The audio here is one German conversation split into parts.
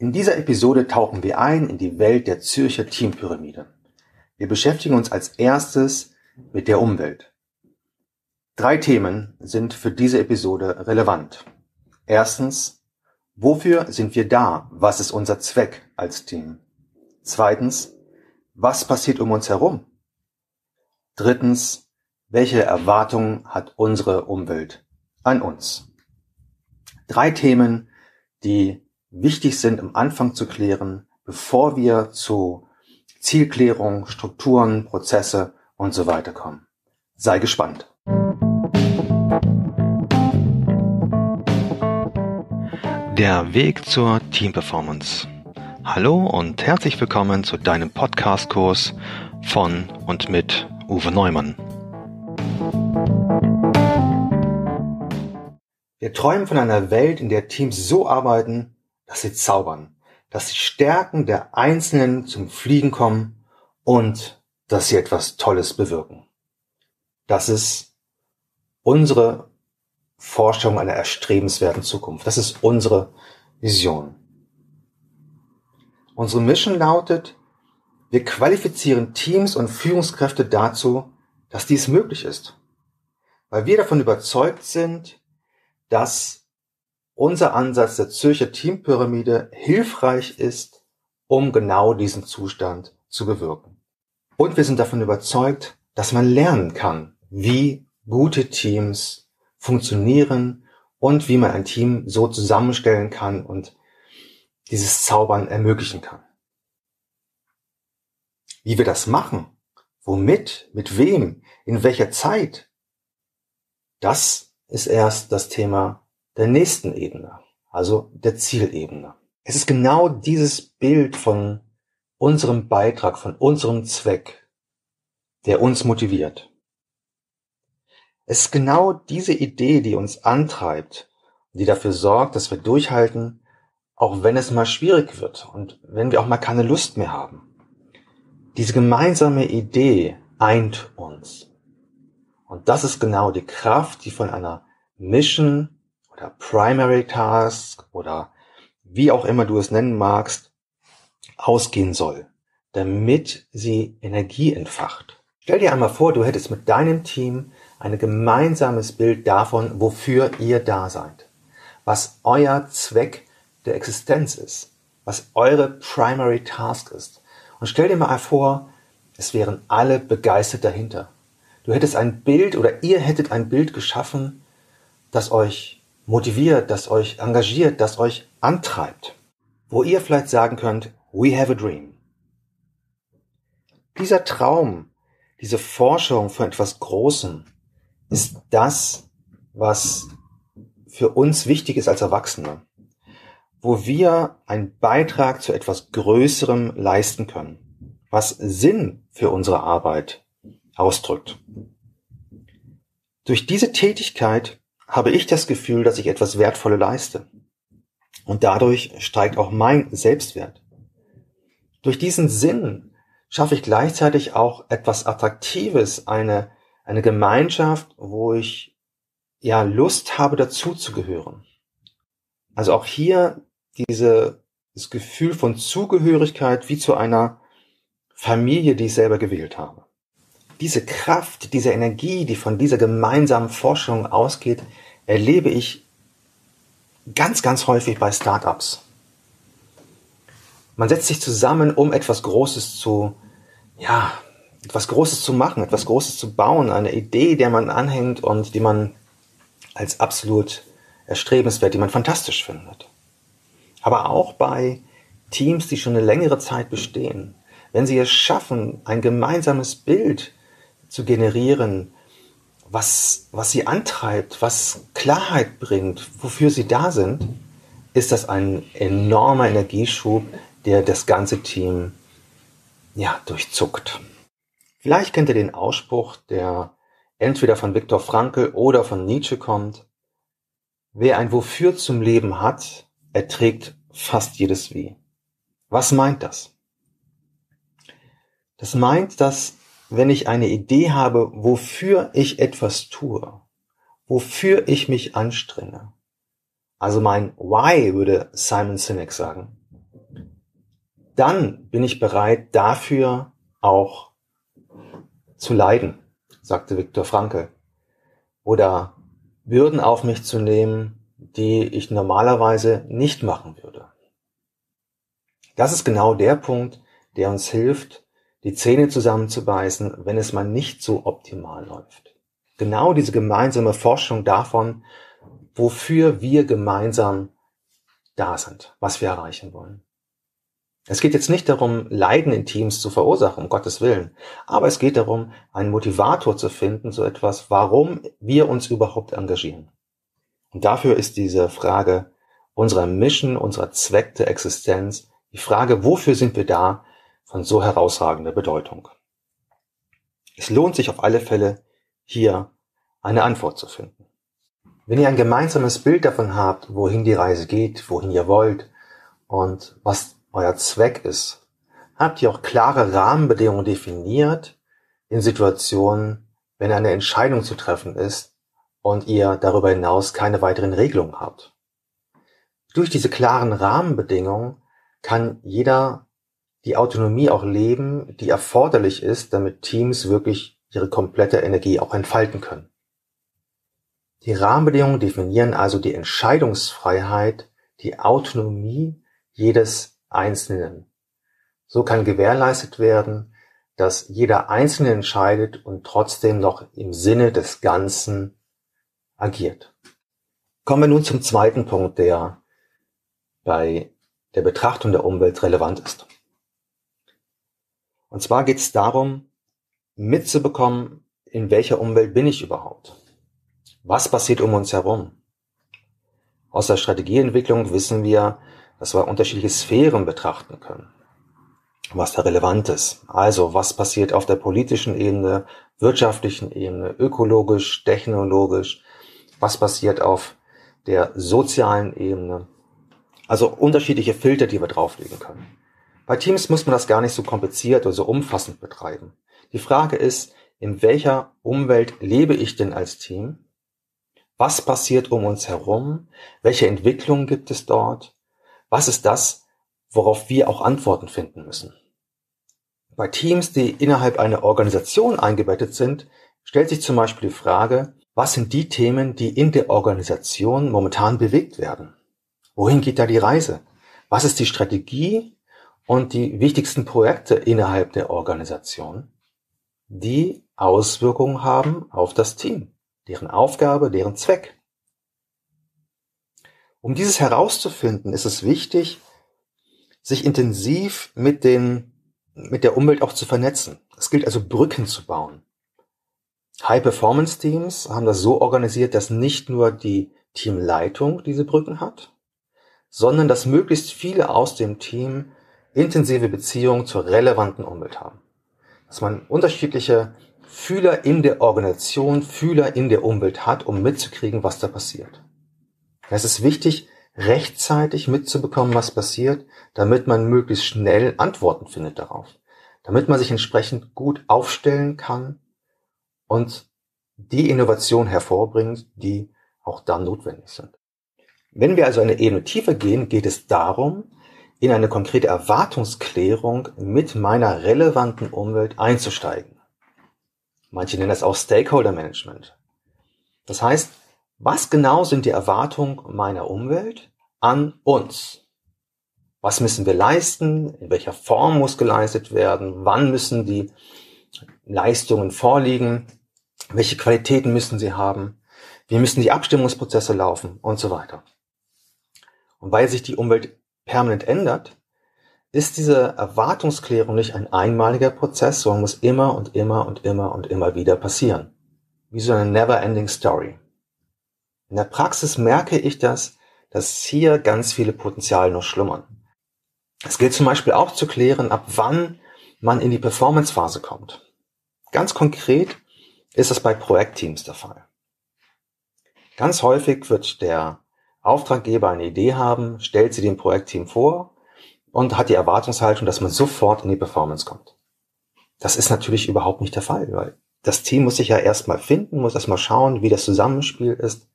In dieser Episode tauchen wir ein in die Welt der Zürcher Teampyramide. Wir beschäftigen uns als erstes mit der Umwelt. Drei Themen sind für diese Episode relevant. Erstens, wofür sind wir da? Was ist unser Zweck als Team? Zweitens, was passiert um uns herum? Drittens, welche Erwartungen hat unsere Umwelt an uns? Drei Themen, die wichtig sind, am Anfang zu klären, bevor wir zu Zielklärung, Strukturen, Prozesse und so weiter kommen. Sei gespannt. Der Weg zur Teamperformance. Hallo und herzlich willkommen zu deinem Podcast-Kurs von und mit Uwe Neumann. Wir träumen von einer Welt, in der Teams so arbeiten, dass sie zaubern, dass die Stärken der Einzelnen zum Fliegen kommen und dass sie etwas Tolles bewirken. Das ist unsere Vorstellung einer erstrebenswerten Zukunft. Das ist unsere Vision. Unsere Mission lautet, wir qualifizieren Teams und Führungskräfte dazu, dass dies möglich ist. Weil wir davon überzeugt sind, dass unser Ansatz der Zürcher Teampyramide hilfreich ist, um genau diesen Zustand zu bewirken. Und wir sind davon überzeugt, dass man lernen kann, wie gute Teams funktionieren und wie man ein Team so zusammenstellen kann und dieses Zaubern ermöglichen kann. Wie wir das machen, womit, mit wem, in welcher Zeit, das ist erst das Thema der nächsten Ebene, also der Zielebene. Es ist genau dieses Bild von unserem Beitrag, von unserem Zweck, der uns motiviert. Es ist genau diese Idee, die uns antreibt, die dafür sorgt, dass wir durchhalten, auch wenn es mal schwierig wird und wenn wir auch mal keine Lust mehr haben. Diese gemeinsame Idee eint uns. Und das ist genau die Kraft, die von einer Mission oder Primary Task oder wie auch immer du es nennen magst, ausgehen soll, damit sie Energie entfacht. Stell dir einmal vor, du hättest mit deinem Team ein gemeinsames Bild davon, wofür ihr da seid, was euer Zweck der Existenz ist, was eure Primary Task ist. Und stell dir mal vor, es wären alle begeistert dahinter. Du hättest ein Bild oder ihr hättet ein Bild geschaffen, das euch motiviert, das euch engagiert, das euch antreibt, wo ihr vielleicht sagen könnt, we have a dream. Dieser Traum, diese Forschung von etwas Großem ist das, was für uns wichtig ist als Erwachsene, wo wir einen Beitrag zu etwas Größerem leisten können, was Sinn für unsere Arbeit ausdrückt. Durch diese Tätigkeit habe ich das Gefühl, dass ich etwas Wertvolle leiste. Und dadurch steigt auch mein Selbstwert. Durch diesen Sinn schaffe ich gleichzeitig auch etwas Attraktives, eine, eine Gemeinschaft, wo ich ja Lust habe, dazuzugehören. Also auch hier diese, das Gefühl von Zugehörigkeit wie zu einer Familie, die ich selber gewählt habe diese Kraft, diese Energie, die von dieser gemeinsamen Forschung ausgeht, erlebe ich ganz, ganz häufig bei Startups. Man setzt sich zusammen, um etwas Großes zu, ja, etwas Großes zu machen, etwas Großes zu bauen, eine Idee, der man anhängt und die man als absolut erstrebenswert, die man fantastisch findet. Aber auch bei Teams, die schon eine längere Zeit bestehen, wenn sie es schaffen, ein gemeinsames Bild zu generieren, was, was sie antreibt, was Klarheit bringt, wofür sie da sind, ist das ein enormer Energieschub, der das ganze Team ja, durchzuckt. Vielleicht kennt ihr den Ausspruch, der entweder von Viktor Frankl oder von Nietzsche kommt. Wer ein Wofür zum Leben hat, erträgt fast jedes Wie. Was meint das? Das meint, dass wenn ich eine Idee habe, wofür ich etwas tue, wofür ich mich anstrenge. Also mein Why würde Simon Sinek sagen. dann bin ich bereit, dafür auch zu leiden, sagte Viktor Frankl. Oder Bürden auf mich zu nehmen, die ich normalerweise nicht machen würde. Das ist genau der Punkt, der uns hilft, die Zähne zusammenzubeißen, wenn es mal nicht so optimal läuft. Genau diese gemeinsame Forschung davon, wofür wir gemeinsam da sind, was wir erreichen wollen. Es geht jetzt nicht darum, Leiden in Teams zu verursachen, um Gottes Willen, aber es geht darum, einen Motivator zu finden, so etwas, warum wir uns überhaupt engagieren. Und dafür ist diese Frage unserer Mission, unserer Zweck der Existenz, die Frage, wofür sind wir da, von so herausragender Bedeutung. Es lohnt sich auf alle Fälle, hier eine Antwort zu finden. Wenn ihr ein gemeinsames Bild davon habt, wohin die Reise geht, wohin ihr wollt und was euer Zweck ist, habt ihr auch klare Rahmenbedingungen definiert in Situationen, wenn eine Entscheidung zu treffen ist und ihr darüber hinaus keine weiteren Regelungen habt. Durch diese klaren Rahmenbedingungen kann jeder die Autonomie auch leben, die erforderlich ist, damit Teams wirklich ihre komplette Energie auch entfalten können. Die Rahmenbedingungen definieren also die Entscheidungsfreiheit, die Autonomie jedes Einzelnen. So kann gewährleistet werden, dass jeder Einzelne entscheidet und trotzdem noch im Sinne des Ganzen agiert. Kommen wir nun zum zweiten Punkt, der bei der Betrachtung der Umwelt relevant ist. Und zwar geht es darum, mitzubekommen, in welcher Umwelt bin ich überhaupt? Was passiert um uns herum? Aus der Strategieentwicklung wissen wir, dass wir unterschiedliche Sphären betrachten können. Was da relevant ist. Also, was passiert auf der politischen Ebene, wirtschaftlichen Ebene, ökologisch, technologisch? Was passiert auf der sozialen Ebene? Also unterschiedliche Filter, die wir drauflegen können. Bei Teams muss man das gar nicht so kompliziert oder so umfassend betreiben. Die Frage ist, in welcher Umwelt lebe ich denn als Team? Was passiert um uns herum? Welche Entwicklungen gibt es dort? Was ist das, worauf wir auch Antworten finden müssen? Bei Teams, die innerhalb einer Organisation eingebettet sind, stellt sich zum Beispiel die Frage, was sind die Themen, die in der Organisation momentan bewegt werden? Wohin geht da die Reise? Was ist die Strategie und die wichtigsten Projekte innerhalb der Organisation, die Auswirkungen haben auf das Team, deren Aufgabe, deren Zweck? Um dieses herauszufinden, ist es wichtig, sich intensiv mit den, mit der Umwelt auch zu vernetzen. Es gilt also Brücken zu bauen. High-Performance-Teams haben das so organisiert, dass nicht nur die Teamleitung diese Brücken hat, sondern dass möglichst viele aus dem Team intensive Beziehungen zur relevanten Umwelt haben. Dass man unterschiedliche Fühler in der Organisation, Fühler in der Umwelt hat, um mitzukriegen, was da passiert. Es ist wichtig, rechtzeitig mitzubekommen, was passiert, damit man möglichst schnell Antworten findet darauf. Damit man sich entsprechend gut aufstellen kann und die Innovation hervorbringt, die auch dann notwendig sind. Wenn wir also eine Ebene tiefer gehen, geht es darum, in eine konkrete Erwartungsklärung mit meiner relevanten Umwelt einzusteigen. Manche nennen das auch Stakeholder Management. Das heißt, was genau sind die Erwartungen meiner Umwelt an uns? Was müssen wir leisten? In welcher Form muss geleistet werden? Wann müssen die Leistungen vorliegen? Welche Qualitäten müssen sie haben? Wie müssen die Abstimmungsprozesse laufen? Und so weiter. Und weil sich die Umwelt permanent ändert, ist diese Erwartungsklärung nicht ein einmaliger Prozess, sondern muss immer und immer und immer und immer wieder passieren. Wie so eine never-ending Story. In der Praxis merke ich das, dass hier ganz viele Potenziale noch schlummern. Es gilt zum Beispiel auch zu klären, ab wann man in die Performance-Phase kommt. Ganz konkret ist das bei Projektteams der Fall. Ganz häufig wird der Auftraggeber eine Idee haben, stellt sie dem Projektteam vor und hat die Erwartungshaltung, dass man sofort in die Performance kommt. Das ist natürlich überhaupt nicht der Fall, weil das Team muss sich ja erstmal finden, muss erstmal schauen, wie das Zusammenspiel ist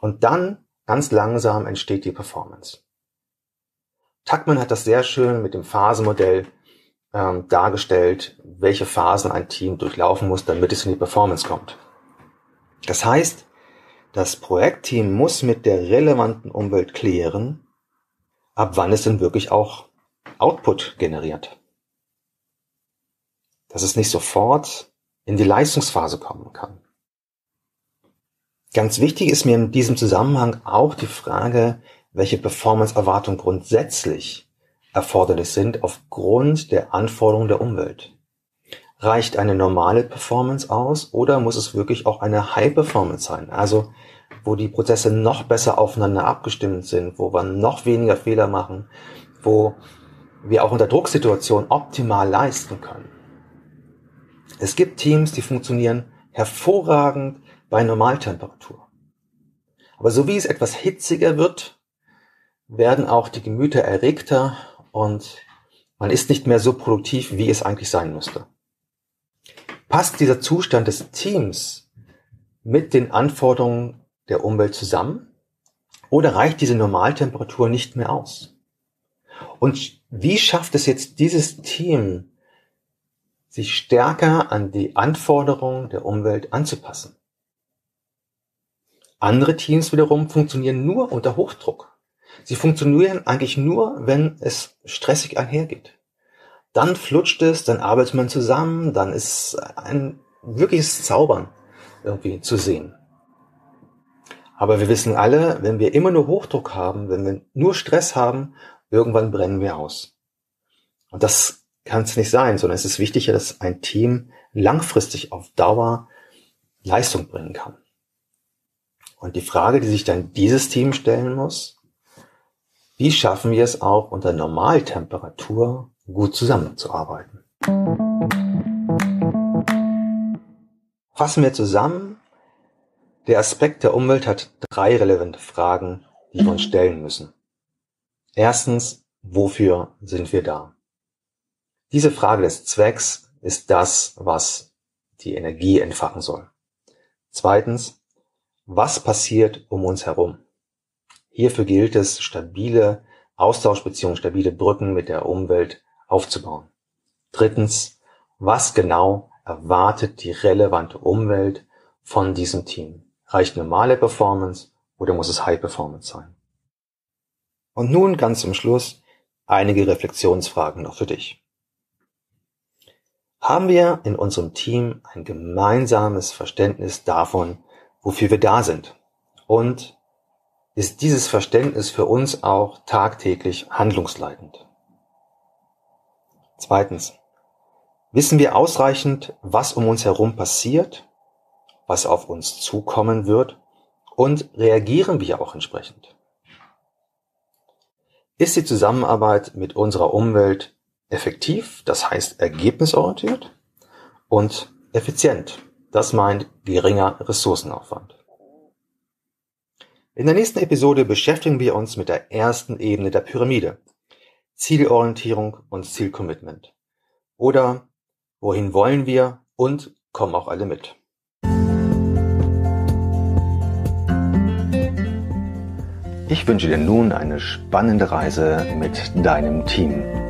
und dann ganz langsam entsteht die Performance. Tuckman hat das sehr schön mit dem Phasenmodell ähm, dargestellt, welche Phasen ein Team durchlaufen muss, damit es in die Performance kommt. Das heißt, das Projektteam muss mit der relevanten Umwelt klären, ab wann es denn wirklich auch Output generiert. Dass es nicht sofort in die Leistungsphase kommen kann. Ganz wichtig ist mir in diesem Zusammenhang auch die Frage, welche Performance-Erwartungen grundsätzlich erforderlich sind aufgrund der Anforderungen der Umwelt. Reicht eine normale Performance aus oder muss es wirklich auch eine High Performance sein? Also wo die Prozesse noch besser aufeinander abgestimmt sind, wo wir noch weniger Fehler machen, wo wir auch unter Drucksituationen optimal leisten können. Es gibt Teams, die funktionieren hervorragend bei Normaltemperatur. Aber so wie es etwas hitziger wird, werden auch die Gemüter erregter und man ist nicht mehr so produktiv, wie es eigentlich sein müsste. Passt dieser Zustand des Teams mit den Anforderungen der Umwelt zusammen? Oder reicht diese Normaltemperatur nicht mehr aus? Und wie schafft es jetzt dieses Team, sich stärker an die Anforderungen der Umwelt anzupassen? Andere Teams wiederum funktionieren nur unter Hochdruck. Sie funktionieren eigentlich nur, wenn es stressig einhergeht. Dann flutscht es, dann arbeitet man zusammen, dann ist ein wirkliches Zaubern irgendwie zu sehen. Aber wir wissen alle, wenn wir immer nur Hochdruck haben, wenn wir nur Stress haben, irgendwann brennen wir aus. Und das kann es nicht sein, sondern es ist wichtiger, dass ein Team langfristig auf Dauer Leistung bringen kann. Und die Frage, die sich dann dieses Team stellen muss, wie schaffen wir es auch unter Normaltemperatur gut zusammenzuarbeiten? Fassen wir zusammen, der Aspekt der Umwelt hat drei relevante Fragen, die wir uns stellen müssen. Erstens, wofür sind wir da? Diese Frage des Zwecks ist das, was die Energie entfachen soll. Zweitens, was passiert um uns herum? Hierfür gilt es, stabile Austauschbeziehungen, stabile Brücken mit der Umwelt aufzubauen. Drittens, was genau erwartet die relevante Umwelt von diesem Team? Reicht normale Performance oder muss es High Performance sein? Und nun ganz zum Schluss einige Reflexionsfragen noch für dich. Haben wir in unserem Team ein gemeinsames Verständnis davon, wofür wir da sind? Und ist dieses Verständnis für uns auch tagtäglich handlungsleitend? Zweitens. Wissen wir ausreichend, was um uns herum passiert was auf uns zukommen wird und reagieren wir auch entsprechend. Ist die Zusammenarbeit mit unserer Umwelt effektiv, das heißt ergebnisorientiert und effizient, das meint geringer Ressourcenaufwand. In der nächsten Episode beschäftigen wir uns mit der ersten Ebene der Pyramide, Zielorientierung und Zielcommitment. Oder wohin wollen wir und kommen auch alle mit. Ich wünsche dir nun eine spannende Reise mit deinem Team.